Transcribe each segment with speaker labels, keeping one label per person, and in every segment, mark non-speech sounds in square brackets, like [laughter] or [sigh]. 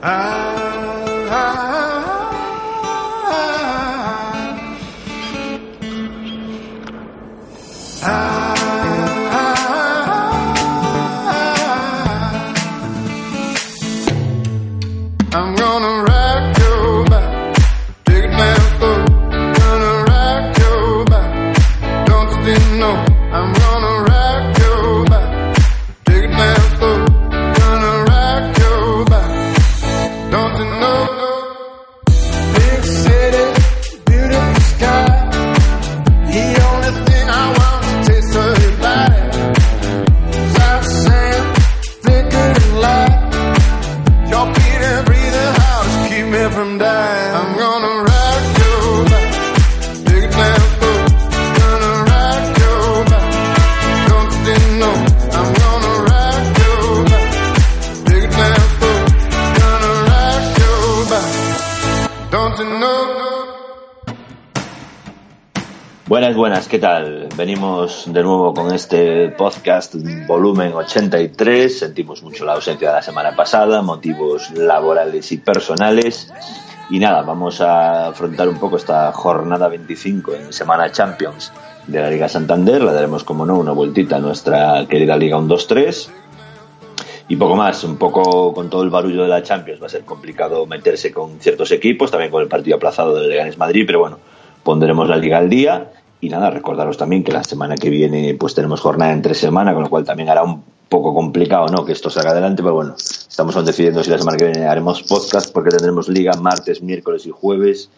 Speaker 1: I
Speaker 2: ¿qué tal? Venimos de nuevo con este podcast volumen 83. Sentimos mucho la ausencia de la semana pasada, motivos laborales y personales. Y nada, vamos a afrontar un poco esta jornada 25 en Semana Champions de la Liga Santander. Le daremos, como no, una vueltita a nuestra querida Liga 1-2-3. Y poco más, un poco con todo el barullo de la Champions va a ser complicado meterse con ciertos equipos, también con el partido aplazado del Leganés Madrid, pero bueno, pondremos la liga al día y nada, recordaros también que la semana que viene pues tenemos jornada entre semana, con lo cual también hará un poco complicado no que esto salga adelante, pero bueno, estamos aún decidiendo si la semana que viene haremos podcast porque tendremos liga martes, miércoles y jueves.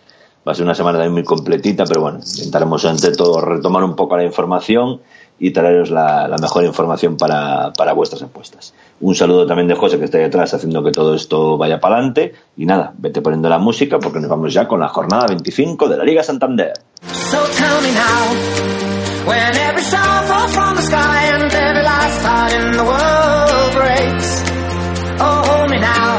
Speaker 2: Va a ser una semana también muy completita, pero bueno, intentaremos entre todo retomar un poco la información y traeros la, la mejor información para, para vuestras apuestas. Un saludo también de José que está detrás haciendo que todo esto vaya para adelante. Y nada, vete poniendo la música porque nos vamos ya con la jornada 25 de la Liga Santander.
Speaker 3: So tell me now, when every star falls from the sky and every last heart in the world breaks. Oh, hold me now,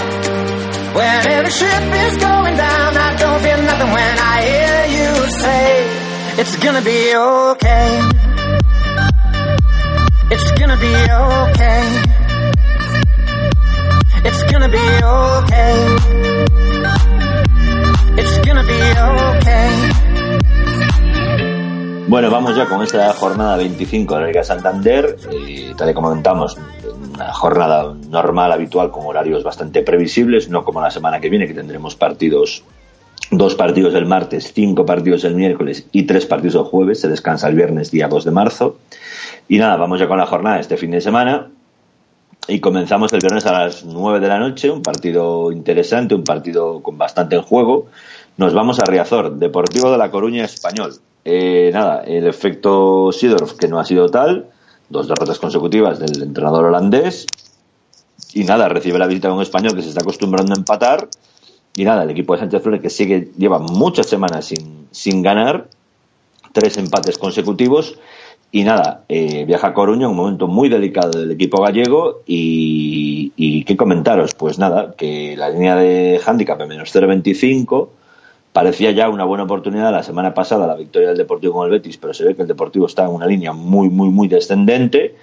Speaker 3: when every ship is going down, I don't feel nothing when I hear you say, it's gonna be okay. It's gonna be okay. It's gonna be okay. It's gonna be okay.
Speaker 2: Bueno, vamos ya con esta jornada 25 de la Liga Santander. Eh, tal y como comentamos, una jornada normal, habitual, con horarios bastante previsibles, no como la semana que viene, que tendremos partidos, dos partidos el martes, cinco partidos el miércoles y tres partidos el jueves. Se descansa el viernes, día 2 de marzo. Y nada, vamos ya con la jornada este fin de semana. Y comenzamos el viernes a las 9 de la noche, un partido interesante, un partido con bastante en juego. Nos vamos a Riazor, Deportivo de La Coruña Español. Eh, nada, el efecto Sidorf, que no ha sido tal, dos derrotas consecutivas del entrenador holandés. Y nada, recibe la visita de un español que se está acostumbrando a empatar. Y nada, el equipo de Sánchez Flores que sigue, lleva muchas semanas sin, sin ganar, tres empates consecutivos. Y nada, eh, viaja a Coruña, un momento muy delicado del equipo gallego. Y, qué comentaros, pues nada, que la línea de handicap en menos 0.25 parecía ya una buena oportunidad la semana pasada la victoria del Deportivo con el Betis, pero se ve que el Deportivo está en una línea muy, muy, muy descendente.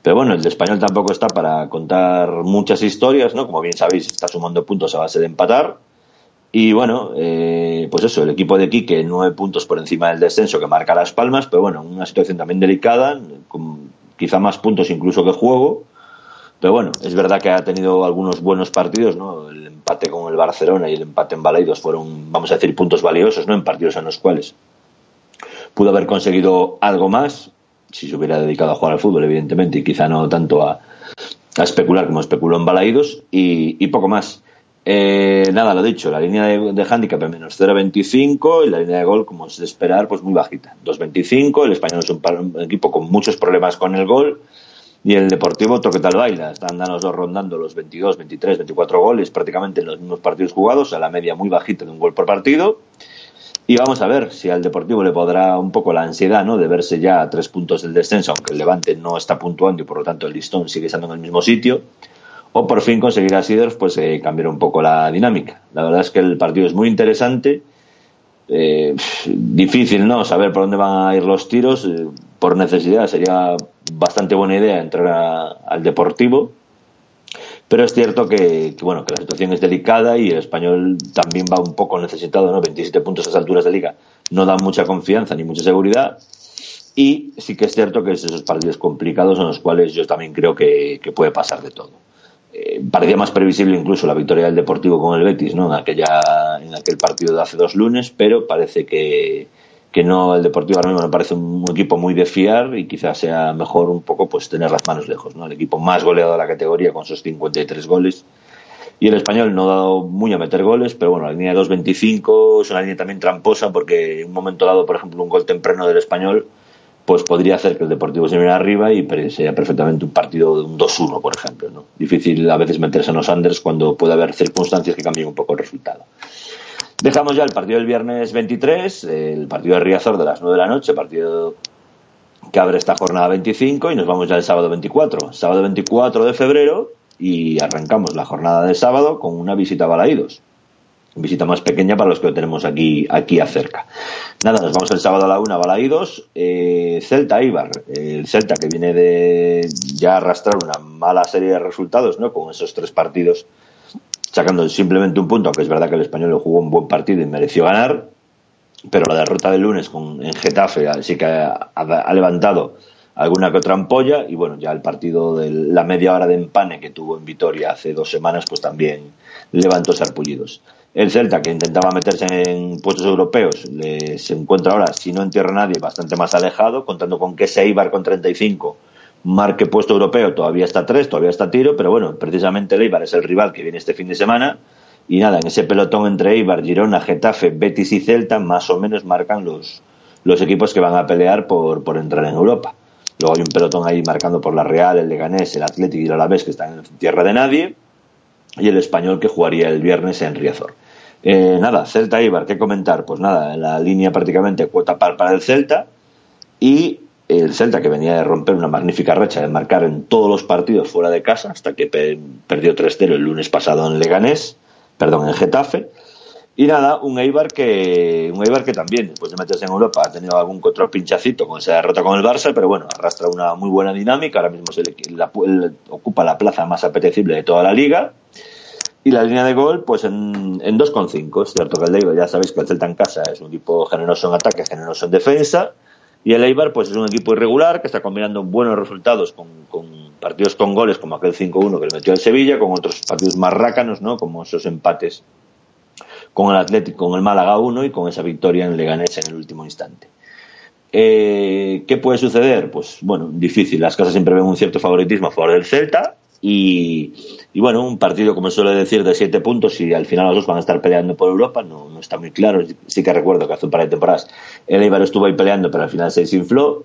Speaker 2: Pero bueno, el de Español tampoco está para contar muchas historias, ¿no? Como bien sabéis, está sumando puntos a base de empatar. Y bueno, eh, pues eso, el equipo de Quique, nueve puntos por encima del descenso que marca Las Palmas, pero bueno, una situación también delicada, con quizá más puntos incluso que juego. Pero bueno, es verdad que ha tenido algunos buenos partidos, ¿no? El empate con el Barcelona y el empate en Balaidos fueron, vamos a decir, puntos valiosos, ¿no? En partidos en los cuales pudo haber conseguido algo más si se hubiera dedicado a jugar al fútbol, evidentemente, y quizá no tanto a, especular como especuló en Balaidos, y, y poco más. Eh, nada, lo dicho, la línea de, handicap es menos 0.25 y la línea de gol, como es de esperar, pues muy bajita. 2.25, el español es un, un equipo con muchos problemas con el gol y el Deportivo, otro que tal baila, están los dos rondando los 22, 23, 24 goles prácticamente en los mismos partidos jugados, a la media muy bajita de un gol por partido. Y vamos a ver si al Deportivo le podrá un poco la ansiedad ¿no? de verse ya a tres puntos del descenso, aunque el Levante no está puntuando y por lo tanto el listón sigue estando en el mismo sitio, o por fin conseguir a Sidorf pues, eh, cambiar un poco la dinámica. La verdad es que el partido es muy interesante, eh, difícil no saber por dónde van a ir los tiros, eh, por necesidad sería bastante buena idea entrar a- al Deportivo, pero es cierto que, bueno que la situación es delicada y el español también va un poco necesitado, ¿no? 27 puntos a esas alturas de liga no dan mucha confianza ni mucha seguridad. Y sí que es cierto que es esos partidos complicados en los cuales yo también creo que puede pasar de todo. Eh, parecía más previsible incluso la victoria del Deportivo con el Betis, ¿no? En aquella, en aquel partido de hace dos lunes, pero parece que, que no, el Deportivo ahora mismo me parece un equipo muy de fiar y quizás sea mejor un poco pues tener las manos lejos, ¿no? El equipo más goleado de la categoría con sus 53 goles. Y el español no ha dado muy a meter goles, pero bueno, la línea de 2.25 es una línea también tramposa porque en un momento dado, por ejemplo, un gol temprano del español, pues podría hacer que el Deportivo se viniera arriba y sería perfectamente un partido de un 2-1, por ejemplo. ¿no? Difícil a veces meterse en los unders cuando puede haber circunstancias que cambien un poco el resultado. Dejamos ya el partido del viernes 23, el partido de Riazor de las 9 de la noche, partido que abre esta jornada 25 y nos vamos ya el sábado 24. Sábado 24 de febrero y arrancamos la jornada de sábado con una visita a Balaídos. Visita más pequeña para los que lo tenemos aquí, aquí acerca. Nada, nos vamos el sábado a la una a Balaídos. Eh, Celta Ibar. El Celta que viene de ya arrastrar una mala serie de resultados, ¿no? Con esos tres partidos sacando simplemente un punto, aunque es verdad que el español jugó un buen partido y mereció ganar, pero la derrota del lunes con, en Getafe sí que ha levantado alguna que otra ampolla y bueno, ya el partido de la media hora de empane que tuvo en Vitoria hace dos semanas pues también levantó sarpullidos. El Celta que intentaba meterse en puestos europeos le- se encuentra ahora, si no en tierra nadie, bastante más alejado, contando con que ese Eibar con 35 marque puesto europeo, todavía está a tres, todavía está tiro, pero bueno, precisamente el Eibar es el rival que viene este fin de semana y nada, en ese pelotón entre Eibar, Girona, Getafe, Betis y Celta, más o menos marcan los, los equipos que van a pelear por, por entrar en Europa. Luego hay un pelotón ahí marcando por la Real, el Leganés, el Atlético y el Alavés que están en tierra de nadie y el español que jugaría el viernes en Riazor. Eh, nada, Celta Eibar, ¿qué comentar? Pues nada, la línea prácticamente cuota par para el Celta y el Celta que venía de romper una magnífica racha de marcar en todos los partidos fuera de casa hasta que pe- perdió 3-0 el lunes pasado en Leganés, perdón, en Getafe. Y nada, un Eibar que un Eibar que también después de meterse en Europa ha tenido algún otro pinchacito con esa derrota con el Barça, pero bueno, arrastra una muy buena dinámica, ahora mismo ocupa la plaza más apetecible de toda la liga. Y la línea de gol, pues en, en 2,5. Es cierto que el Eibar, ya sabéis que el Celta en casa es un equipo generoso en ataque, generoso en defensa. Y el Eibar, pues es un equipo irregular que está combinando buenos resultados con, con partidos con goles, como aquel 5-1 que le metió el Sevilla, con otros partidos más rácanos, ¿no? Como esos empates con el Atlético, con el Málaga 1 y con esa victoria en Leganés en el último instante. Eh, ¿Qué puede suceder? Pues bueno, difícil. Las casas siempre ven un cierto favoritismo a favor del Celta y, y bueno, un partido, como suele decir, de siete puntos y al final los dos van a estar peleando por Europa, no, no está muy claro. Sí que recuerdo que hace un par de temporadas el Eibar estuvo ahí peleando, pero al final se desinfló.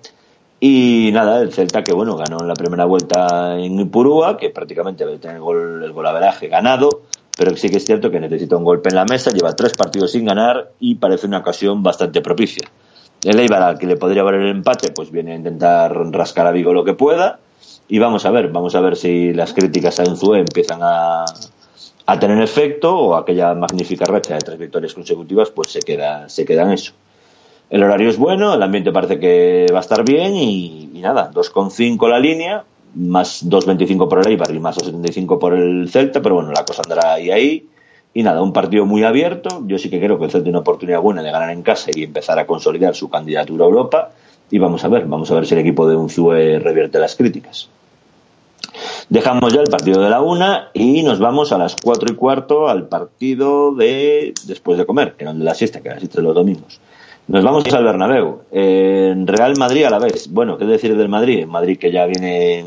Speaker 2: Y nada, el Celta que bueno, ganó en la primera vuelta en Ipurúa, que prácticamente tiene el gol, el golaveraje ganado, pero sí que es cierto que necesita un golpe en la mesa, lleva tres partidos sin ganar y parece una ocasión bastante propicia. El Eibar al que le podría valer el empate, pues viene a intentar rascar a Vigo lo que pueda. Y vamos a ver, vamos a ver si las críticas a Enzue empiezan a, a tener efecto o aquella magnífica racha de tres victorias consecutivas, pues se queda, se en eso. El horario es bueno, el ambiente parece que va a estar bien y, y nada, 2,5 la línea, más 2,25 por el Eibar y más 2,75 por el Celta, pero bueno, la cosa andará ahí ahí. Y nada, un partido muy abierto. Yo sí que creo que el Celta tiene una oportunidad buena de ganar en casa y empezar a consolidar su candidatura a Europa. Y vamos a ver, vamos a ver si el equipo de Unzue revierte las críticas. Dejamos ya el partido de la una y nos vamos a las cuatro y cuarto al partido de después de comer, que de la siesta, que era la siesta de los domingos. Nos vamos al Bernabéu. En Real Madrid a la vez. Bueno, ¿qué decir del Madrid? Madrid que ya viene,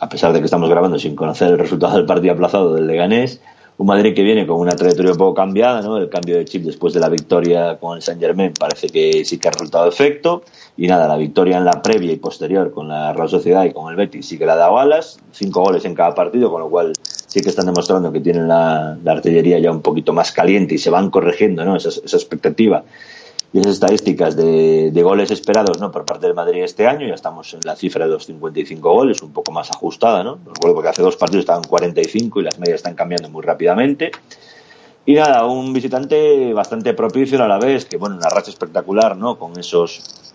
Speaker 2: a pesar de que estamos grabando sin conocer el resultado del partido aplazado del Leganés, un Madrid que viene con una trayectoria un poco cambiada, ¿no? El cambio de chip después de la victoria con el Saint Germain parece que sí que ha resultado efecto. Y nada, la victoria en la previa y posterior con la Real Sociedad y con el Betis sí que la ha dado alas. Cinco goles en cada partido, con lo cual sí que están demostrando que tienen la, la artillería ya un poquito más caliente y se van corrigiendo, ¿no? Esa, esa expectativa y esas estadísticas de, de, goles esperados ¿no? por parte del Madrid este año. Ya estamos en la cifra de los 55 goles, un poco más ajustada. ¿no? Recuerdo que hace dos partidos estaban 45 y las medias están cambiando muy rápidamente. Y nada, un visitante bastante propicio a la vez, que bueno, una racha espectacular, ¿no? Con esos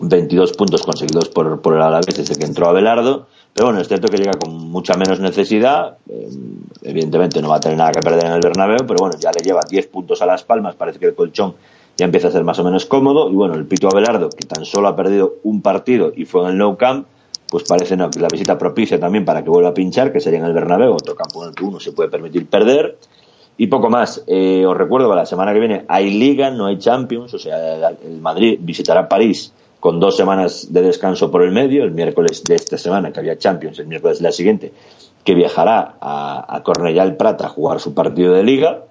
Speaker 2: 22 puntos conseguidos por, por el Alavés desde que entró Abelardo. Pero bueno, es cierto que llega con mucha menos necesidad. Eh, evidentemente no va a tener nada que perder en el Bernabéu, pero bueno, ya le lleva 10 puntos a Las Palmas. Parece que el colchón ya empieza a ser más o menos cómodo. Y bueno, el Pito Abelardo, que tan solo ha perdido un partido y fue en el No Camp, pues parece que la visita propicia también para que vuelva a pinchar, que sería en el Bernabéu, otro campo en el que uno se puede permitir perder. Y poco más. Eh, os recuerdo que la semana que viene hay Liga, no hay Champions, o sea, el Madrid visitará París con dos semanas de descanso por el medio, el miércoles de esta semana que había Champions, el miércoles de la siguiente, que viajará a, a Cornellà el Prat a jugar su partido de liga.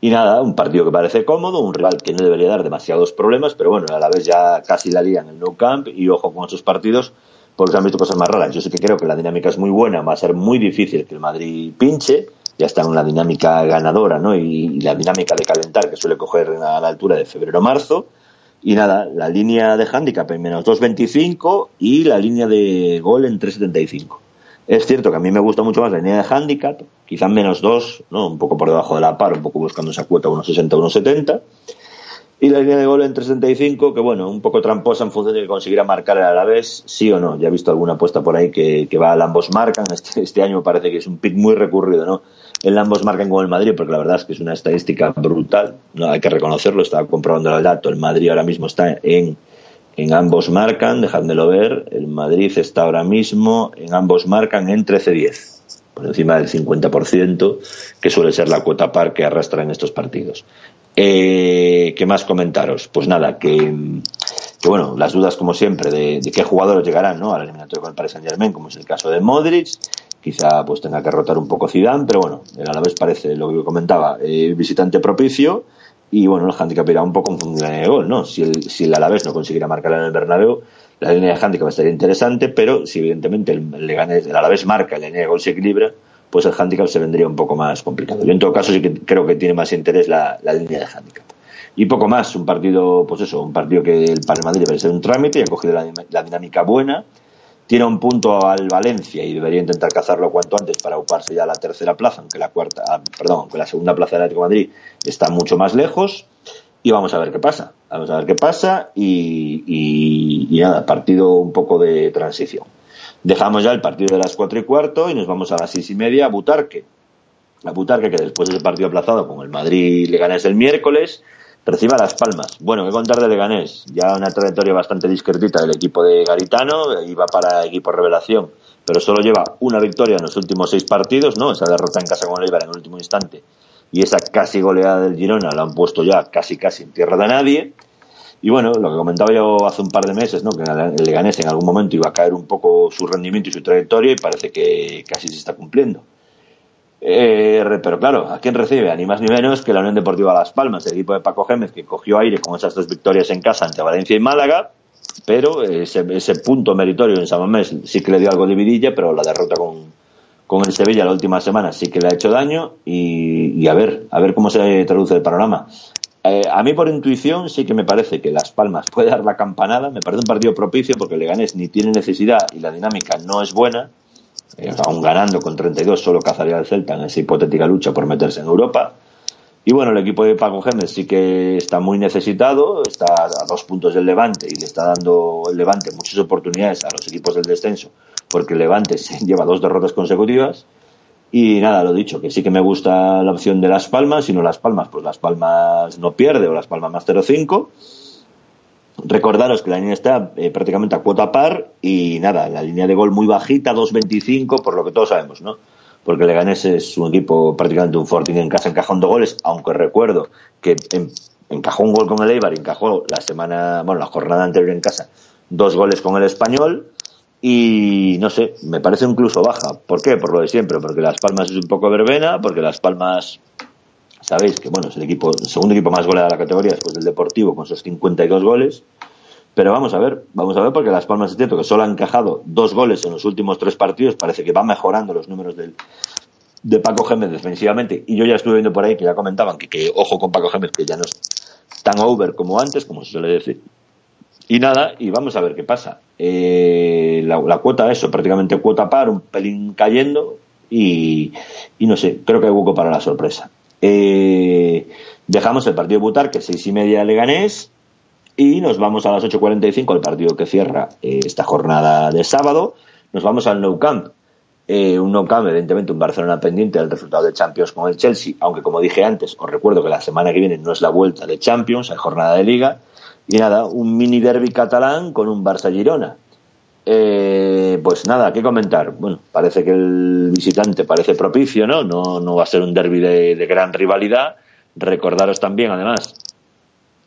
Speaker 2: Y nada, un partido que parece cómodo, un rival que no debería dar demasiados problemas, pero bueno, a la vez ya casi la liga en el No Camp y ojo con esos partidos porque han visto cosas más raras. Yo sé que creo que la dinámica es muy buena, va a ser muy difícil que el Madrid pinche, ya está en una dinámica ganadora, ¿no? Y, la dinámica de calentar que suele coger a la altura de febrero-marzo. Y nada, la línea de handicap en menos 2.25 y la línea de gol en 3.75. Es cierto que a mí me gusta mucho más la línea de handicap, quizá menos 2, ¿no? un poco por debajo de la par, un poco buscando esa cuota 1.60, 1.70. Y la línea de gol en 3.75, que bueno, un poco tramposa en función de que consiguiera marcar a la sí o no. Ya he visto alguna apuesta por ahí que, que va al ambos marcan. Este, este año me parece que es un pick muy recurrido, ¿no? El ambos marcan con el Madrid, porque la verdad es que es una estadística brutal. No hay que reconocerlo, estaba comprobando el dato. El Madrid ahora mismo está en en ambos marcan, dejádmelo ver, el Madrid está ahora mismo, en ambos marcan en 13-10, por encima del 50%, que suele ser la cuota par que arrastra en estos partidos. Eh, ¿Qué más comentaros? Pues nada, que, que bueno, las dudas como siempre de, de, qué jugadores llegarán ¿no? al eliminatorio con el Paris Saint Germain, como es el caso de Modric, quizá pues tenga que rotar un poco Zidane, pero bueno, a la vez parece lo que comentaba, eh, visitante propicio y bueno, el handicap irá un poco en función de gol, ¿no? Si el, si el Alavés no consiguiera marcar en el Bernabéu, la línea de handicap estaría interesante, pero si evidentemente el, Leganés, el Alavés marca la línea de gol se equilibra, pues el handicap se vendría un poco más complicado. Yo en todo caso sí que creo que tiene más interés la, la línea de handicap. Y poco más, un partido, pues eso, un partido que el Palma Madrid debe ser un trámite y ha cogido la, la dinámica buena tiene un punto al Valencia y debería intentar cazarlo cuanto antes para ocuparse ya la tercera plaza, aunque la cuarta, ah, perdón, aunque la segunda plaza del Atlético de Madrid está mucho más lejos. Y vamos a ver qué pasa. Vamos a ver qué pasa y, y, y nada, partido un poco de transición. Dejamos ya el partido de las cuatro y cuarto y nos vamos a las seis y media a Butarque. A Butarque, que después de ese partido aplazado con el Madrid le ganas el miércoles, reciba Las Palmas. Bueno, qué contar de Leganés. Ya una trayectoria bastante discretita del equipo de Garitano, iba para equipo revelación, pero solo lleva una victoria en los últimos seis partidos, ¿no? Esa derrota en casa con el en el último instante y esa casi goleada del Girona la han puesto ya casi casi en tierra de nadie. Y bueno, lo que comentaba yo hace un par de meses, ¿no? que el Leganés en algún momento iba a caer un poco su rendimiento y su trayectoria y parece que casi se está cumpliendo. Eh, pero claro, ¿a quién recibe? A ni más ni menos que la Unión Deportiva Las Palmas, el equipo de Paco Gémez, que cogió aire con esas dos victorias en casa ante Valencia y Málaga, pero ese, ese punto meritorio en San Mamés sí que le dio algo de vidilla, pero la derrota con, con el Sevilla la última semana sí que le ha hecho daño y, a ver, a ver cómo se traduce el panorama. Eh, a mí por intuición sí que me parece que Las Palmas puede dar la campanada, me parece un partido propicio porque Leganés ni tiene necesidad y la dinámica no es buena, eh, aún ganando con 32 solo cazaría al Celta en esa hipotética lucha por meterse en Europa. Y bueno, el equipo de Paco Gémez sí que está muy necesitado, está a dos puntos del Levante y le está dando el Levante muchas oportunidades a los equipos del descenso, porque el Levante [laughs] lleva dos derrotas consecutivas. Y nada, lo dicho, que sí que me gusta la opción de Las Palmas, si no Las Palmas, pues Las Palmas no pierde o Las Palmas más 0-5. Recordaros que la línea está eh, prácticamente a cuota par y nada, la línea de gol muy bajita, 2.25, por lo que todos sabemos, ¿no? Porque Leganés es un equipo prácticamente un Forting en casa encajando goles, aunque recuerdo que en, encajó un gol con el Eibar, encajó la semana, bueno, la jornada anterior en casa, dos goles con el Español y no sé, me parece incluso baja. ¿Por qué? Por lo de siempre, porque Las Palmas es un poco verbena, porque Las Palmas, sabéis que bueno, es el equipo, el segundo equipo más goleado de la categoría después del Deportivo con sus 52 goles. Pero vamos a ver, vamos a ver, porque Las Palmas es cierto que solo han encajado dos goles en los últimos tres partidos, parece que va mejorando los números del, de Paco Gémez defensivamente. Y yo ya estuve viendo por ahí que ya comentaban que, que ojo con Paco Gémez, que ya no es tan over como antes, como se suele decir. Y nada, y vamos a ver qué pasa. Eh, la, la cuota, eso, prácticamente cuota par, un pelín cayendo, y no sé, creo que hay hueco para la sorpresa. Eh, dejamos el partido de Butar, que es seis y media Leganés, y nos vamos a las 8.45, el partido que cierra eh, esta jornada de sábado. Nos vamos al Nou Camp. Eh, un Nou Camp, evidentemente, un Barcelona pendiente del resultado de Champions con el Chelsea, aunque como dije antes, os recuerdo que la semana que viene no es la vuelta de Champions, hay jornada de Liga. Y nada, un mini derby catalán con un Barça-Girona. Eh, pues nada, ¿qué comentar? Bueno, parece que el visitante parece propicio, ¿no? No, no va a ser un derby de, gran rivalidad. Recordaros también, además,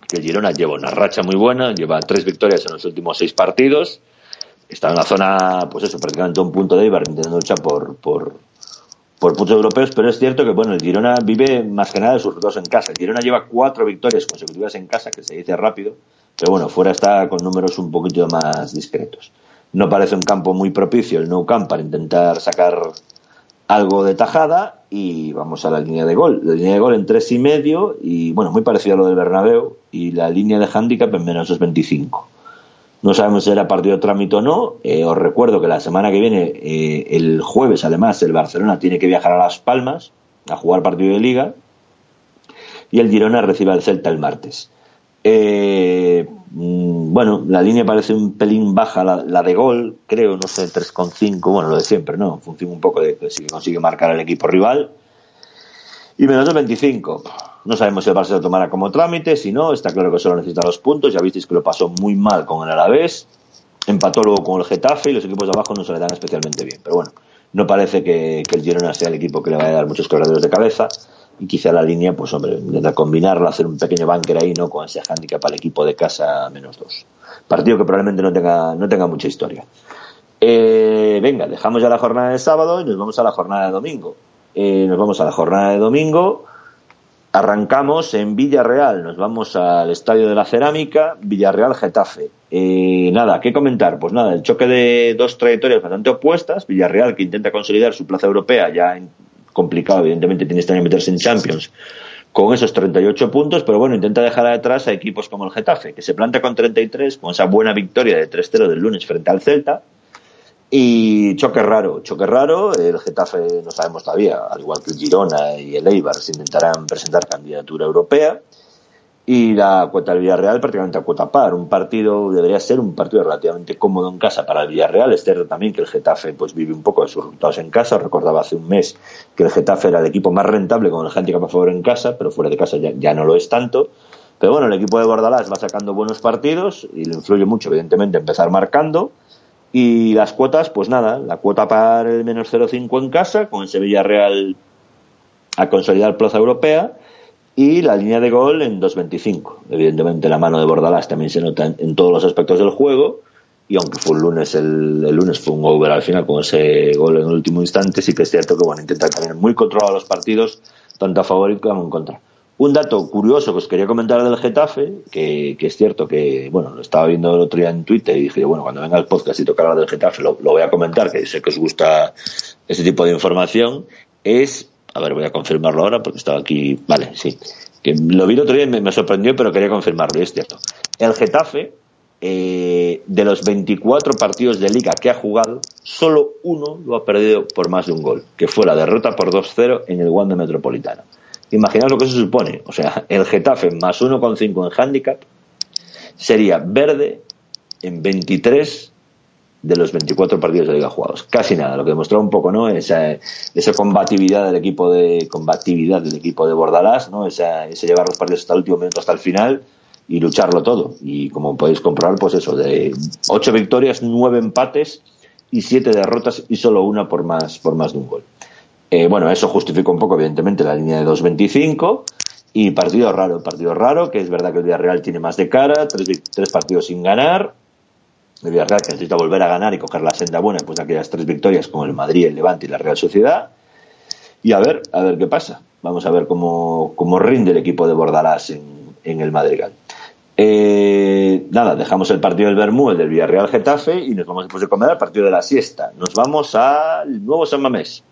Speaker 2: que el Girona lleva una racha muy buena, lleva tres victorias en los últimos seis partidos, está en la zona, pues eso, prácticamente un punto de Ibar intentando luchar por, por, por puntos europeos, pero es cierto que bueno, el Girona vive más que nada de sus resultados en casa. El Girona lleva cuatro victorias consecutivas en casa, que se dice rápido, pero bueno, fuera está con números un poquito más discretos. No parece un campo muy propicio el Nou Camp para intentar sacar algo de tajada y vamos a la línea de gol. La línea de gol en tres y medio y bueno, muy parecido a lo del Bernabéu y la línea de handicap en menos 2.25. No sabemos si era partido trámite o no. Eh, os recuerdo que la semana que viene, eh, el jueves además, el Barcelona tiene que viajar a Las Palmas a jugar partido de liga y el Girona recibe al Celta el martes. Eh, mm, bueno, la línea parece un pelín baja, la, de gol, creo, no sé, 3,5, bueno, lo de siempre, ¿no? Funciona un poco de si consigue marcar al equipo rival. Y menos de 25. No sabemos si el Barça lo tomará como trámite, si no, está claro que solo necesita los puntos. Ya visteis que lo pasó muy mal con el Alavés. Empató luego con el Getafe y los equipos de abajo no se le dan especialmente bien. Pero bueno, no parece que, el Girona sea el equipo que le vaya a dar muchos corredores de cabeza y quizá la línea, pues hombre, intentar combinarlo, hacer un pequeño bunker ahí, ¿no? Con ese handicap al equipo de casa menos dos. Partido que probablemente no tenga, no tenga mucha historia. Eh, venga, dejamos ya la jornada de sábado y nos vamos a la jornada de domingo. Eh, nos vamos a la jornada de domingo. Arrancamos en Villarreal, nos vamos al Estadio de la Cerámica, Villarreal Getafe. Eh, nada, ¿qué comentar? Pues nada, el choque de dos trayectorias bastante opuestas. Villarreal que intenta consolidar su plaza europea ya en complicado, evidentemente tiene este año meterse en Champions con esos 38 puntos, pero bueno, intenta dejar atrás a equipos como el Getafe, que se planta con 33, con esa buena victoria de 3-0 del lunes frente al Celta. Y choque raro, choque raro, el Getafe no sabemos todavía, al igual que el Girona y el Eibar, se intentarán presentar candidatura europea y la cuota del Villarreal prácticamente a cuota par. Un partido debería ser un partido relativamente cómodo en casa para el Villarreal. Es cierto también que el Getafe pues vive un poco de sus resultados en casa. Recordaba hace un mes que el Getafe era el equipo más rentable con el handicap a favor en casa, pero fuera de casa ya, ya no lo es tanto. Pero bueno, el equipo de Bordalás va sacando buenos partidos y le influye mucho, evidentemente, empezar marcando. Y las cuotas, pues nada, la cuota para el menos 0,5 en casa, con ese Villarreal a consolidar plaza europea y la línea de gol en 2.25. Evidentemente la mano de Bordalás también se nota en, todos los aspectos del juego y aunque fue el lunes, el, el, lunes fue un over al final con ese gol en el último instante, sí que es cierto que bueno, intenta tener muy controlados los partidos, tanto a favor como en contra. Un dato curioso que os quería comentar del Getafe, que, que, es cierto que, bueno, lo estaba viendo el otro día en Twitter y dije, bueno, cuando venga el podcast y toque hablar del Getafe, lo, lo voy a comentar, que sé que os gusta ese tipo de información, es a ver, voy a confirmarlo ahora porque estaba aquí. Vale, sí. Que lo vi el otro día y me, sorprendió, pero quería confirmarlo, y es cierto. El Getafe, eh, de los 24 partidos de liga que ha jugado, solo uno lo ha perdido por más de un gol, que fue la derrota por 2-0 en el Wanda Metropolitano. Imaginaos lo que eso supone. O sea, el Getafe más 1,5 en handicap sería verde en 23 de los 24 partidos de liga jugados. Casi nada, lo que demostró un poco, ¿no? Esa, esa combatividad del equipo de combatividad del equipo de Bordalás, ¿no? Esa, ese llevar los partidos hasta el último momento, hasta el final y lucharlo todo. Y como podéis comprobar, pues eso, de ocho victorias, nueve empates y siete derrotas y solo una por más, por más de un gol. Eh, bueno, eso justifica un poco, evidentemente, la línea de 2.25 y partido raro, partido raro, que es verdad que el Villarreal tiene más de cara, tres, tres partidos sin ganar, El Villarreal que necesita volver a ganar y coger la senda buena después de aquellas tres victorias como el Madrid, el Levante y la Real Sociedad. Y a ver, a ver qué pasa. Vamos a ver cómo, cómo rinde el equipo de Bordalás en, en el Madrigal. Eh, nada, dejamos el partido del Bermú, el del Villarreal Getafe, y nos vamos después de comer al partido de la siesta. Nos vamos al nuevo San Mamés.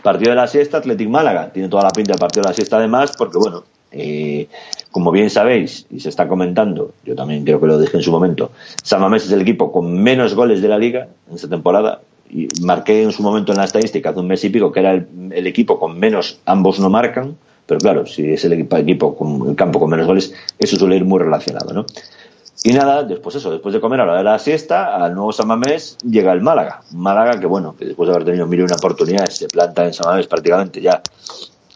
Speaker 2: Partido de la siesta, Athletic Málaga. Tiene toda la pinta del partido de la siesta, además, porque, bueno, eh, como bien sabéis, y se está comentando, yo también creo que lo dije en su momento, San es el equipo con menos goles de la liga en esta temporada. Y marqué en su momento en la estadística hace un mes y pico que era el, equipo con menos, ambos no marcan pero claro, si es el equipo con el campo con menos goles, eso suele ir muy relacionado, ¿no? Y nada, después eso, después de comer a la de la siesta, al nuevo San Mamés llega el Málaga. Málaga que bueno, que después de haber tenido mil una oportunidad, se planta en San Mamés prácticamente ya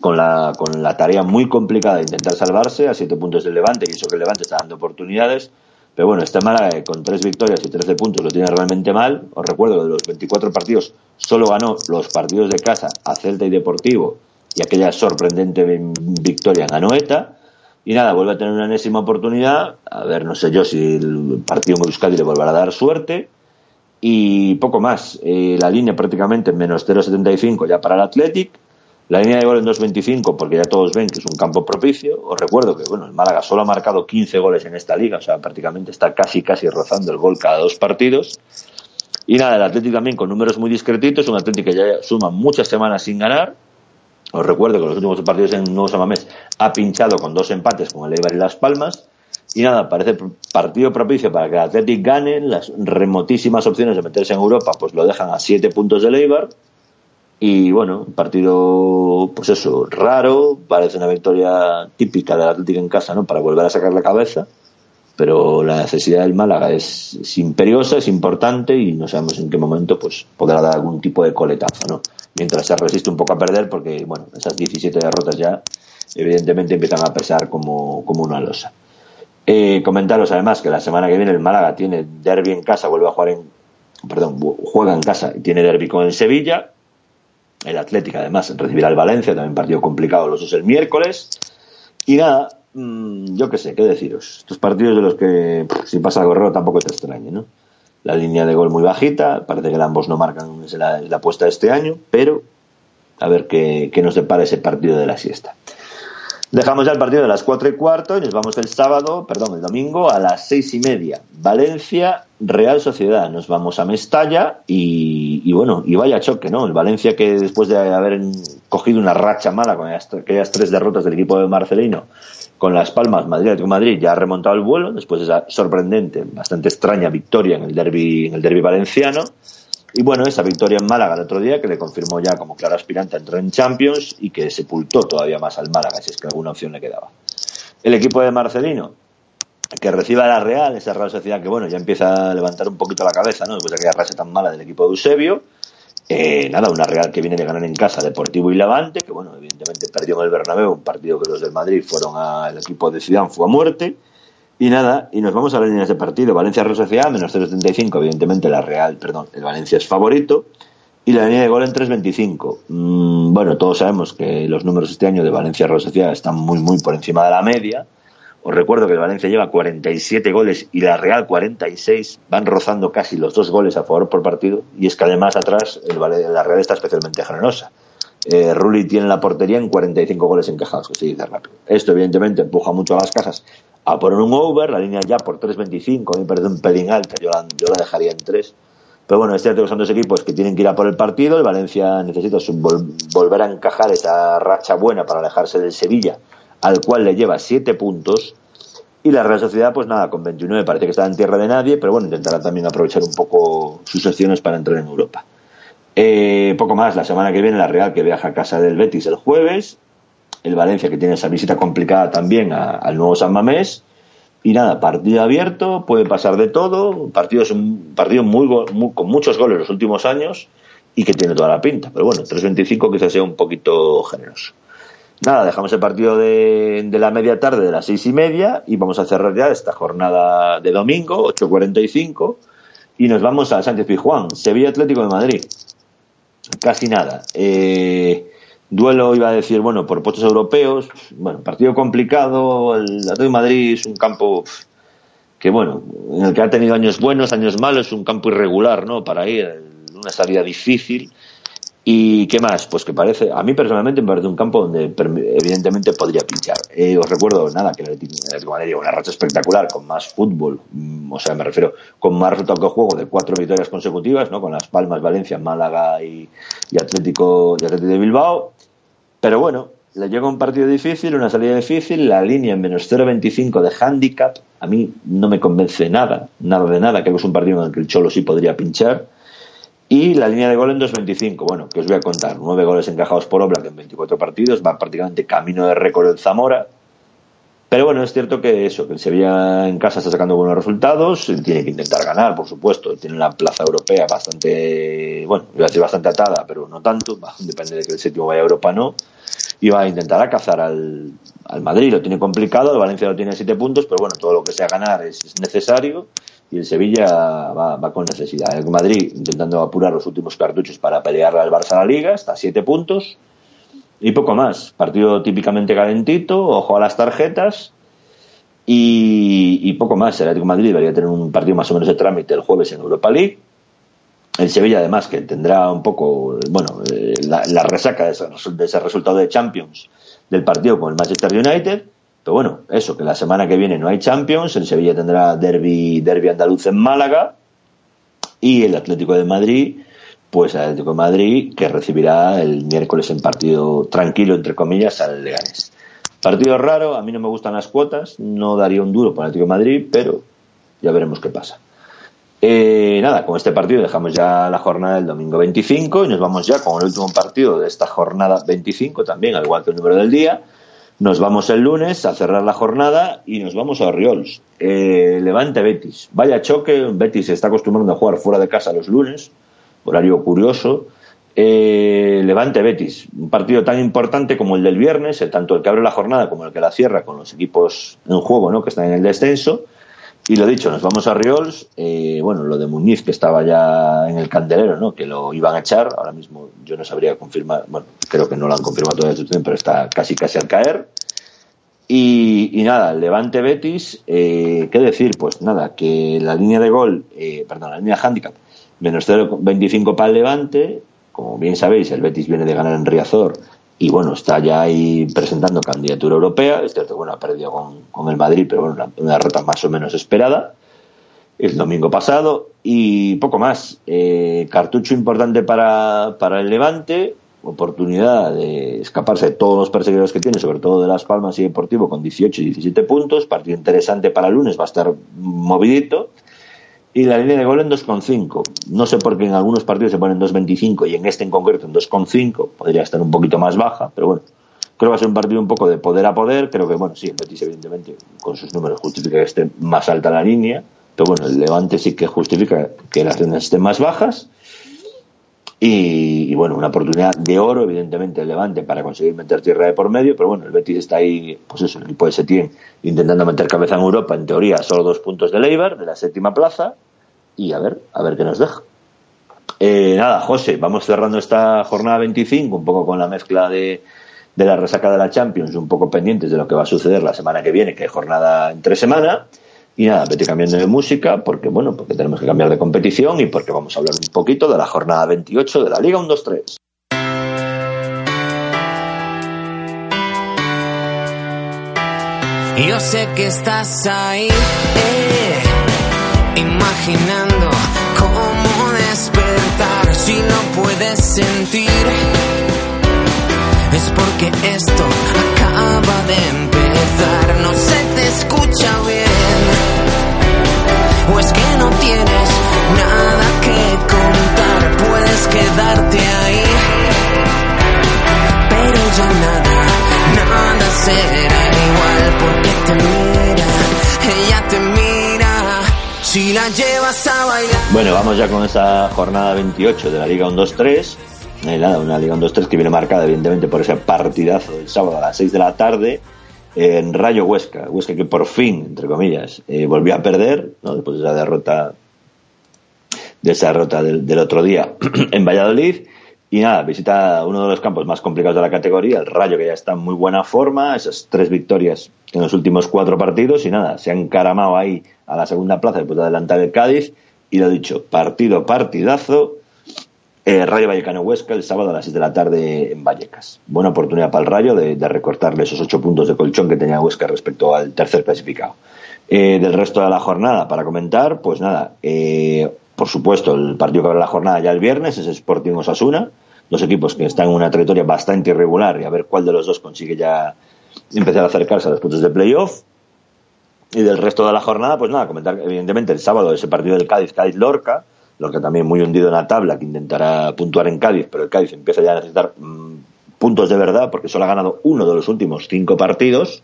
Speaker 2: con la, con la tarea muy complicada de intentar salvarse a siete puntos del Levante, y eso que el Levante está dando oportunidades. Pero bueno, este Málaga con tres victorias y 13 puntos lo tiene realmente mal. Os recuerdo que de los 24 partidos solo ganó los partidos de casa a Celta y Deportivo y aquella sorprendente victoria en Anoeta. Y nada, vuelve a tener una enésima oportunidad. A ver, no sé yo si el partido Euskadi le volverá a dar suerte. Y poco más. Eh, la línea prácticamente en menos 0,75 ya para el Athletic. La línea de gol en 2.25 porque ya todos ven que es un campo propicio. Os recuerdo que bueno, el Málaga solo ha marcado 15 goles en esta liga, o sea, prácticamente está casi casi rozando el gol cada dos partidos. Y nada, el Atlético también con números muy discretitos, un Atlético que ya suma muchas semanas sin ganar, os recuerdo que los últimos partidos en Nuevo Samamés ha pinchado con dos empates con el Eibar y Las Palmas. Y nada, parece partido propicio para que el Athletic gane. Las remotísimas opciones de meterse en Europa pues lo dejan a siete puntos del Eibar. Y bueno, un partido, pues eso, raro. Parece una victoria típica del Atlético en casa, ¿no? Para volver a sacar la cabeza. Pero la necesidad del Málaga es, imperiosa, es importante y no sabemos en qué momento pues podrá dar algún tipo de coletazo, ¿no? mientras se resiste un poco a perder, porque bueno, esas 17 derrotas ya evidentemente empiezan a pesar como, como una losa. Eh, comentaros además que la semana que viene el Málaga tiene derby en casa, vuelve a jugar en, perdón, juega en casa y tiene derby con el Sevilla. El Atlético además recibirá el Valencia, también partido complicado los dos el miércoles. Y nada, mmm, yo qué sé, qué deciros. Estos partidos de los que si pasa algo raro tampoco te extrañe, ¿no? la línea de gol muy bajita, parece que ambos no marcan la, apuesta de este año, pero a ver qué, qué, nos depara ese partido de la siesta. Dejamos ya el partido de las cuatro y cuarto y nos vamos el sábado, perdón, el domingo a las seis y media. Valencia, Real Sociedad. Nos vamos a Mestalla y, y bueno, y vaya choque, ¿no? El Valencia que después de haber cogido una racha mala con aquellas tres derrotas del equipo de Marcelino, con Las Palmas, Madrid, Madrid ya ha remontado el vuelo después de esa sorprendente, bastante extraña victoria en el derby, en el derby valenciano. Y bueno, esa victoria en Málaga el otro día, que le confirmó ya como claro aspirante a entrar en Champions y que sepultó todavía más al Málaga, si es que alguna opción le quedaba. El equipo de Marcelino, que reciba la Real, esa Real Sociedad que bueno, ya empieza a levantar un poquito la cabeza, ¿no? Después de aquella racha tan mala del equipo de Eusebio. Eh, nada, una Real que viene de ganar en casa Deportivo y Levante, que bueno, evidentemente perdió en el Bernabéu, un partido que los del Madrid fueron al equipo de Zidane, fue a muerte. Y nada, y nos vamos a las líneas de partido. Valencia Real Sociedad, menos 0.75, evidentemente la Real, perdón, el Valencia es favorito. Y la línea de gol en 3.25. Mm, bueno, todos sabemos que los números este año de Valencia Real Sociedad están muy, muy por encima de la media. Os recuerdo que el Valencia lleva 47 goles y la Real 46. Van rozando casi los dos goles a favor por partido. Y es que además atrás el, la Real está especialmente generosa. Eh, Rulli tiene la portería en 45 goles encajados, que se dice rápido. Esto evidentemente empuja mucho a las casas a poner un over, la línea ya por 3.25, a mí me parece un pelín alta, yo la, yo la dejaría en 3. Pero bueno, es cierto que son dos equipos que tienen que ir a por el partido, el Valencia necesita vol volver a encajar esa racha buena para alejarse del Sevilla, al cual le lleva 7 puntos, y la Real Sociedad, pues nada, con 29 parece que está en tierra de nadie, pero bueno, intentará también aprovechar un poco sus opciones para entrar en Europa. Eh, poco más, la semana que viene la Real que viaja a casa del Betis el jueves, el Valencia que tiene esa visita complicada también a, al nuevo San Mamés. Y nada, partido abierto, puede pasar de todo. Partido es un partido muy, muy, con muchos goles los últimos años y que tiene toda la pinta. Pero bueno, 3.25 quizás sea un poquito generoso. Nada, dejamos el partido de, de, la media tarde de las seis y media y vamos a cerrar ya esta jornada de domingo, 8.45, y nos vamos a Sánchez Pijuán, Sevilla Atlético de Madrid. Casi nada. Eh, Duelo iba a decir, bueno, por puestos europeos, bueno, partido complicado, el Atlético de Madrid es un campo que bueno, en el que ha tenido años buenos, años malos, un campo irregular, ¿no? Para ir, una salida difícil. ¿Y qué más? Pues que parece, a mí personalmente me parece un campo donde evidentemente podría pinchar. Eh, os recuerdo, nada, que el Atlético una racha espectacular, con más fútbol, mm, o sea, me refiero, con más resultado que juego de cuatro victorias consecutivas, ¿no? Con Las Palmas, Valencia, Málaga y, Atlético, de Bilbao. Pero bueno, le llega un partido difícil, una salida difícil, la línea en menos 0.25 de handicap, a mí no me convence nada, nada de nada, que es un partido en el que el Cholo sí podría pinchar. Y la línea de gol en 2.25, bueno, que os voy a contar, nueve goles encajados por Oblak en 24 partidos, va prácticamente camino de récord el Zamora. Pero bueno, es cierto que eso, que el Sevilla en casa está sacando buenos resultados, tiene que intentar ganar, por supuesto, tiene la plaza europea bastante, bueno, iba a decir bastante atada, pero no tanto, depende de que el séptimo vaya a Europa no, y va a intentar cazar al, al Madrid, lo tiene complicado, el Valencia lo tiene siete puntos, pero bueno, todo lo que sea ganar es necesario, y el Sevilla va, con necesidad. El Madrid intentando apurar los últimos cartuchos para pelearle al Barça a la Liga, está a siete puntos, y poco más. Partido típicamente calentito, ojo a las tarjetas. Y, poco más. El Atlético Madrid debería tener un partido más o menos de trámite el jueves en Europa League. El Sevilla, además, que tendrá un poco, bueno, eh, la, resaca de ese, de ese resultado de Champions del partido con el Manchester United. Pero bueno, eso, que la semana que viene no hay Champions. El Sevilla tendrá derby, derby andaluz en Málaga. Y el Atlético de Madrid, pues el Atlético de Madrid, que recibirá el miércoles en partido tranquilo, entre comillas, al Leganés. Partido raro, a mí no me gustan las cuotas, no daría un duro para el Atlético de Madrid, pero ya veremos qué pasa. Eh, nada, con este partido dejamos ya la jornada del domingo 25 y nos vamos ya con el último partido de esta jornada 25, también al igual que el número del día. Nos vamos el lunes a cerrar la jornada y nos vamos a Oriols. Eh, Levante Betis. Vaya choque, Betis se está acostumbrando a jugar fuera de casa los lunes, horario curioso. Eh, Levante Betis, un partido tan importante como el del viernes, eh, tanto el que abre la jornada como el que la cierra con los equipos en juego ¿no? que están en el descenso. Y lo dicho, nos vamos a Riols. Eh, bueno, lo de Muñiz, que estaba ya en el candelero, ¿no? que lo iban a echar. Ahora mismo yo no sabría confirmar, bueno, creo que no lo han confirmado todavía, pero está casi casi al caer. Y, y nada, Levante Betis, eh, ¿qué decir? Pues nada, que la línea de gol, eh, perdón, la línea handicap, menos 0,25 para el Levante. Como bien sabéis, el Betis viene de ganar en Riazor y bueno, está ya ahí presentando candidatura europea. Es cierto, bueno, ha perdido con, con el Madrid, pero bueno, una, derrota más o menos esperada el domingo pasado y poco más. Eh, cartucho importante para, para el Levante, oportunidad de escaparse de todos los perseguidores que tiene, sobre todo de Las Palmas y Deportivo con 18 y 17 puntos. Partido interesante para el lunes, va a estar movidito. Y la línea de gol en 2,5. No sé por qué en algunos partidos se ponen 2,25 y en este en concreto en 2,5. Podría estar un poquito más baja, pero bueno. Creo que va a ser un partido un poco de poder a poder. Creo que, bueno, sí, el Betis evidentemente con sus números justifica que esté más alta la línea. Pero bueno, el Levante sí que justifica que las líneas estén más bajas. Y, bueno, una oportunidad de oro, evidentemente, el Levante para conseguir meter tierra de por medio, pero bueno, el Betis está ahí, pues eso, el equipo de Setién intentando meter cabeza en Europa, en teoría, solo dos puntos de Leibar, de la séptima plaza, y a ver, a ver qué nos deja. Eh, nada, José, vamos cerrando esta jornada 25, un poco con la mezcla de, de la resaca de la Champions, un poco pendientes de lo que va a suceder la semana que viene, que hay jornada entre semana. Y nada, vete cambiando de música porque, bueno, porque tenemos que cambiar de competición y porque vamos a hablar un poquito de la jornada 28 de la Liga 1-2-3.
Speaker 3: Yo sé que estás ahí, eh, imaginando cómo despertar si no puedes sentir. Es porque esto acaba de empezar, no se te escucha bien. O es que no tienes nada que contar, puedes quedarte ahí. Pero ya nada, nada será igual porque te mira, ella te mira, si la llevas a bailar.
Speaker 2: Bueno, vamos ya con esa jornada 28 de la Liga 1-2-3. Eh, nada, una Liga 1-2-3 que viene marcada evidentemente por ese partidazo del sábado a las 6 de la tarde en Rayo Huesca. Huesca que por fin, entre comillas, eh, volvió a perder, ¿no? después de esa derrota de esa derrota del, otro día [clears throat] en Valladolid. Y nada, visita uno de los campos más complicados de la categoría, el Rayo, que ya está en muy buena forma, esas tres victorias en los últimos cuatro partidos, y nada, se ha encaramado ahí a la segunda plaza después de adelantar el Cádiz, y lo dicho, partido, partidazo, eh, Rayo Vallecano Huesca el sábado a las 6 de la tarde en Vallecas. Buena oportunidad para el Rayo de, recortarle esos ocho puntos de colchón que tenía Huesca respecto al tercer clasificado. Eh, del resto de la jornada, para comentar, pues nada, eh, por supuesto, el partido que abre la jornada ya el viernes es Sporting Osasuna, dos equipos que están en una trayectoria bastante irregular y a ver cuál de los dos consigue ya empezar a acercarse a los puntos de playoff. Y del resto de la jornada, pues nada, comentar evidentemente el sábado ese partido del Cádiz, Cádiz-Lorca, Lorca también muy hundido en la tabla, que intentará puntuar en Cádiz, pero el Cádiz empieza ya a necesitar mmm, puntos de verdad porque solo ha ganado uno de los últimos cinco partidos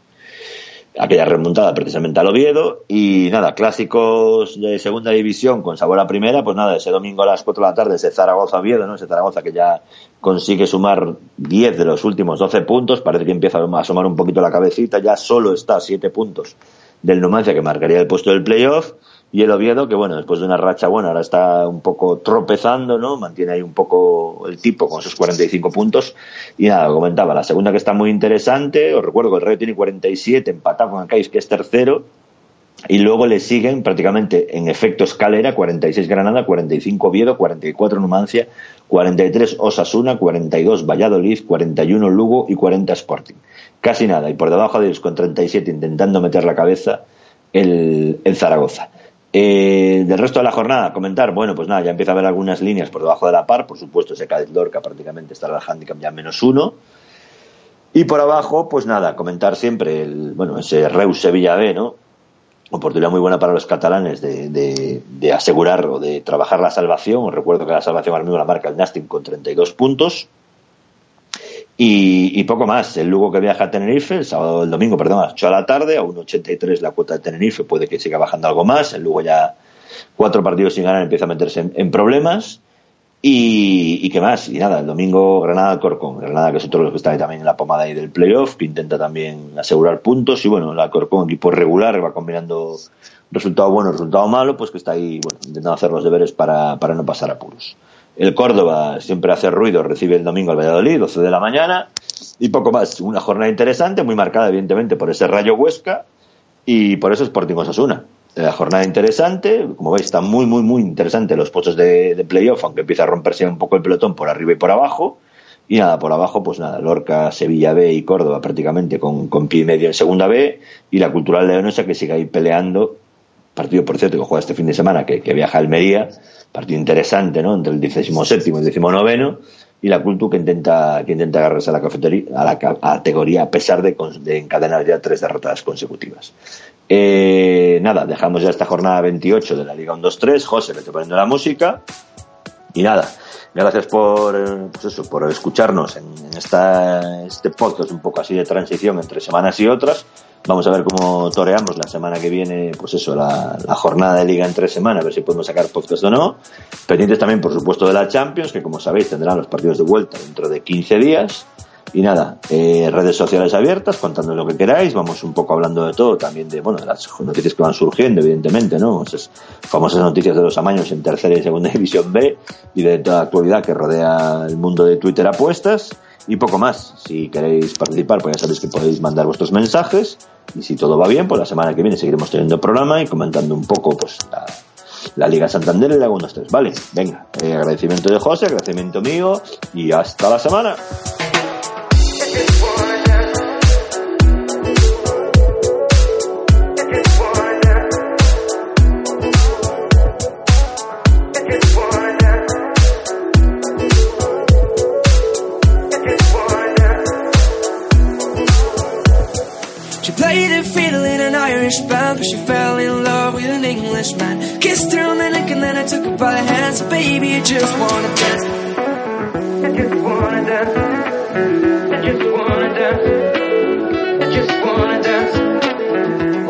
Speaker 2: aquella remontada precisamente al Oviedo y nada, clásicos de segunda división con sabor a primera, pues nada, ese domingo a las 4 de la tarde ese Zaragoza-Oviedo, ¿no? Ese Zaragoza que ya consigue sumar 10 de los últimos 12 puntos, parece que empieza a asomar un poquito la cabecita, ya solo está a 7 puntos del Numancia que marcaría el puesto del playoff y el Oviedo, que bueno, después de una racha buena, ahora está un poco tropezando, ¿no? Mantiene ahí un poco el tipo con esos 45 puntos. Y nada, comentaba, la segunda que está muy interesante, os recuerdo que el Rayo tiene 47, empatado con el Cádiz, que es tercero. Y luego le siguen prácticamente en efecto escalera 46 Granada, 45 Oviedo, 44 Numancia, 43 Osasuna, 42 Valladolid, 41 Lugo y 40 Sporting. Casi nada. Y por debajo de ellos con 37 intentando meter la cabeza el, el Zaragoza. Eh, del resto de la jornada, comentar, bueno, pues nada, ya empieza a haber algunas líneas por debajo de la par, por supuesto, ese Cádiz Lorca prácticamente estará el handicap ya menos uno. Y por abajo, pues nada, comentar siempre el, bueno, ese Reus Sevilla B, ¿no? Oportunidad muy buena para los catalanes de, de, asegurar o de trabajar la salvación. Os recuerdo que la salvación ahora mismo la marca el Nasting con 32 puntos. Y, poco más. El Lugo que viaja a Tenerife, el sábado, el domingo, perdón, a las 8 de la tarde, a 1,83 la cuota de Tenerife, puede que siga bajando algo más. El Lugo ya cuatro partidos sin ganar empieza a meterse en, en problemas. Y, y, qué más, y nada, el domingo Granada Corcón, Granada que es otro de los que está ahí también en la pomada ahí del playoff, que intenta también asegurar puntos, y bueno, la Corcón, equipo regular, va combinando resultado bueno, resultado malo, pues que está ahí, bueno, intentando hacer los deberes para, para no pasar apuros. El Córdoba siempre hace ruido, recibe el domingo al Valladolid, 12 de la mañana, y poco más. Una jornada interesante, muy marcada, evidentemente, por ese rayo Huesca y por eso Sporting Osasuna. La jornada interesante, como veis, está muy, muy, muy interesante los puestos de, de playoff, aunque empieza a romperse un poco el pelotón por arriba y por abajo. Y nada, por abajo, pues nada, Lorca, Sevilla B y Córdoba prácticamente con, con pie y medio en segunda B, y la Cultural Leonesa que sigue ahí peleando partido por cierto que juega este fin de semana que, viaja a Almería partido interesante ¿no? entre el 17 y el 19 y la Cultu que intenta que intenta agarrarse a la cafetería a la categoría a pesar de, de encadenar ya tres derrotas consecutivas. Eh, nada dejamos ya esta jornada 28 de la Liga 1-2-3 José que te poniendo la música. Y nada gracias por pues por escucharnos en, en esta, este podcast un poco así de transición entre semanas y otras Vamos a ver cómo toreamos la semana que viene, pues eso, la, jornada de liga en tres semanas, a ver si podemos sacar podcast o no. Pendientes también, por supuesto, de la Champions, que como sabéis tendrán los partidos de vuelta dentro de 15 días. Y nada, eh, redes sociales abiertas, contando lo que queráis, vamos un poco hablando de todo, también de, bueno, de las noticias que van surgiendo, evidentemente, ¿no? Esas famosas noticias de los amaños en tercera y segunda [laughs] división B y de toda la actualidad que rodea el mundo de Twitter apuestas y poco más. Si queréis participar, pues ya sabéis que podéis mandar vuestros mensajes y si todo va bien, pues la semana que viene seguiremos teniendo programa y comentando un poco pues la, Liga Santander y la 1 3 Vale, venga, eh, agradecimiento de José, agradecimiento mío y hasta la semana.
Speaker 3: Irish band, but she fell in love with an Englishman. Kissed her on the neck and then I took her by the hands. Baby, I just wanna dance. I just wanna dance. I just wanna dance. I just wanna dance.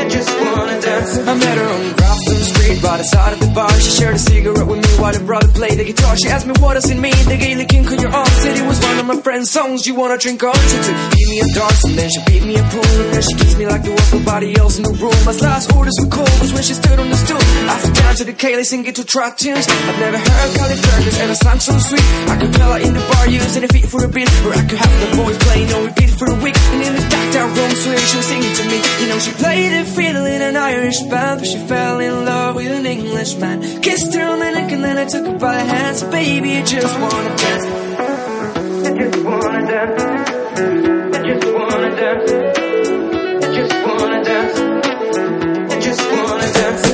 Speaker 3: I just wanna dance. I met her on Grafton By the side of the bar. She shared a cigarette with me while
Speaker 4: her brother played the guitar. She asked me what does it mean, the Gaelic ink on your arm. Said it was one of my friend's songs. You wanna drink on? Took beat me a darts and then she beat me a pool. And then she kissed me like there was nobody else in the room. My last orders were cold was when she stood on the stool. I flew down to the Gaelic singing to track tunes. I've never heard Cali Fergus ever sang so sweet. I could tell her in the bar using a feet for a beat, or I could have the boys playing on repeat for a week. And in the dark down room, swear she was singing to me. You know she played a fiddle in an Irish band, but she fell in love with an Englishman. Kissed her on the neck and then I took her by the hands. Baby, I just wanna dance. I just wanna dance. I just wanna dance. I just wanna dance. I just wanna dance.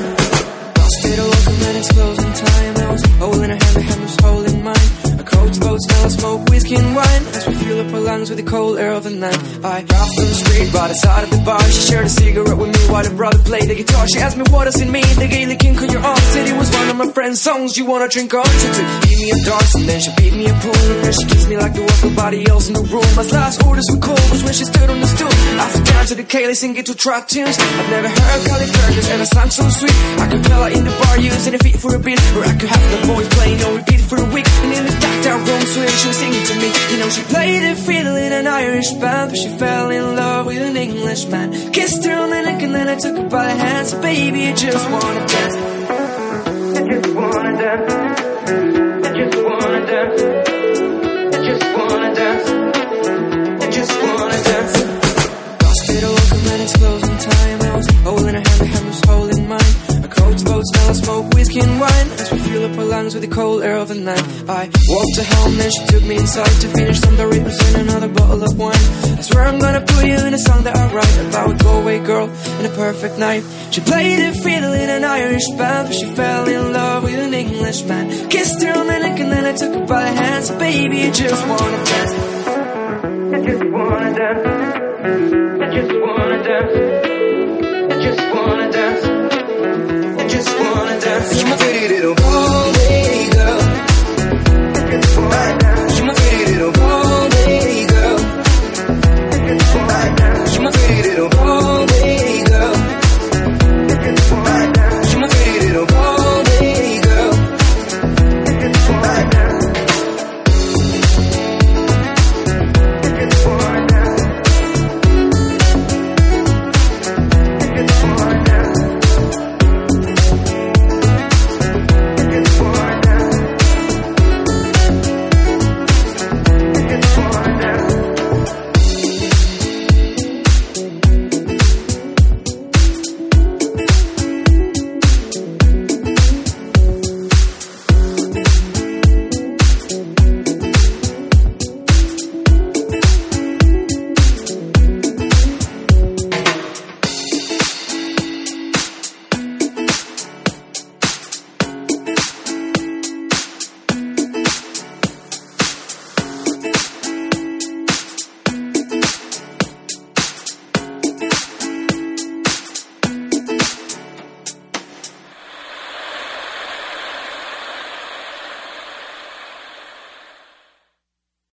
Speaker 4: Hospital open and it's closing time. I was holding her hand, her hand was holding mine. A boat smell of smoke, whiskey and wine. As we fuel up our lungs with the cold air of the night. I dropped on the street by the side of the bar. She shared a cigarette with me while her brother played the guitar. She asked me what does it mean, the Gaelic ink on your arm. Said it was one of my friend's songs. You wanna drink on? She took beat me a dance and then she beat me a pool. And then she kissed me like there was nobody else in the room. My last orders were cold was when she stood on the stool. I flew down to the Gaelic singing to track tunes. I've never heard Cali Fergus ever sang so sweet. I could tell her in the bar using a feet for a beat, or I could have the boys playing on repeat for a week. And in the dark down room, swear she was singing to me. You know she played a fiddle in an Irish band, but she fell in love with an Englishman. Kissed her on the neck and then I took her by the hands. Baby, I just wanna dance. I just wanna dance. I just wanna dance. I just wanna dance. With the cold air of the night. I walked her home, then she took me inside to finish some Doritos and another bottle of wine. I swear I'm gonna put you in a song that I write about a Galway girl and a perfect night. She played a fiddle in an Irish band, but she fell in love with an Englishman. Kissed her on the neck and then I took her by the hands. Baby, I just wanna dance. I just wanna dance. I just wanna dance. I just wanna dance. I just wanna dance.